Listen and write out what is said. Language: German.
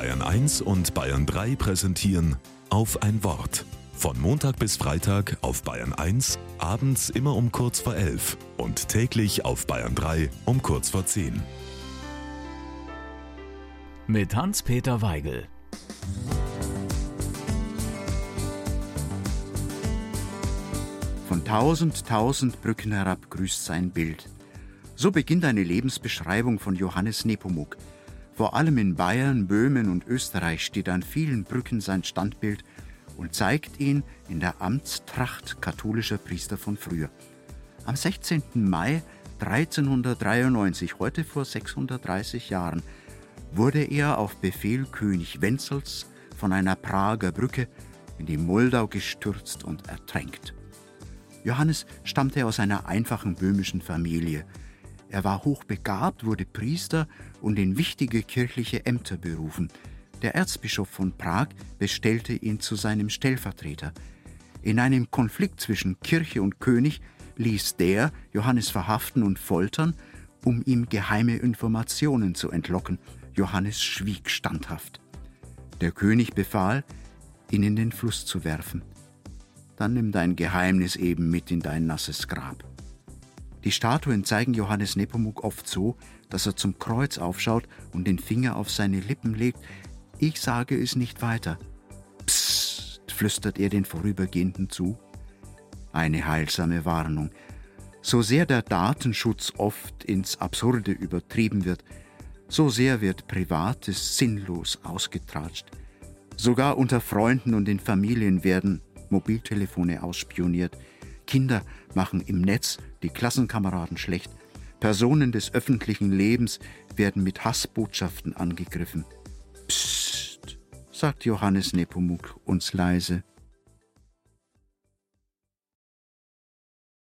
Bayern 1 und Bayern 3 präsentieren auf ein Wort. Von Montag bis Freitag auf Bayern 1, abends immer um kurz vor 11 und täglich auf Bayern 3 um kurz vor 10. Mit Hans-Peter Weigel. Von tausend, tausend Brücken herab grüßt sein Bild. So beginnt eine Lebensbeschreibung von Johannes Nepomuk. Vor allem in Bayern, Böhmen und Österreich steht an vielen Brücken sein Standbild und zeigt ihn in der Amtstracht katholischer Priester von früher. Am 16. Mai 1393, heute vor 630 Jahren, wurde er auf Befehl König Wenzels von einer Prager Brücke in die Moldau gestürzt und ertränkt. Johannes stammte aus einer einfachen böhmischen Familie. Er war hochbegabt, wurde Priester und in wichtige kirchliche Ämter berufen. Der Erzbischof von Prag bestellte ihn zu seinem Stellvertreter. In einem Konflikt zwischen Kirche und König ließ der Johannes verhaften und foltern, um ihm geheime Informationen zu entlocken. Johannes schwieg standhaft. Der König befahl, ihn in den Fluss zu werfen dann nimm dein Geheimnis eben mit in dein nasses Grab. Die Statuen zeigen Johannes Nepomuk oft so, dass er zum Kreuz aufschaut und den Finger auf seine Lippen legt. Ich sage es nicht weiter. Psst, flüstert er den Vorübergehenden zu. Eine heilsame Warnung. So sehr der Datenschutz oft ins Absurde übertrieben wird, so sehr wird Privates sinnlos ausgetratscht. Sogar unter Freunden und in Familien werden Mobiltelefone ausspioniert. Kinder machen im Netz die Klassenkameraden schlecht. Personen des öffentlichen Lebens werden mit Hassbotschaften angegriffen. Psst, sagt Johannes Nepomuk uns leise.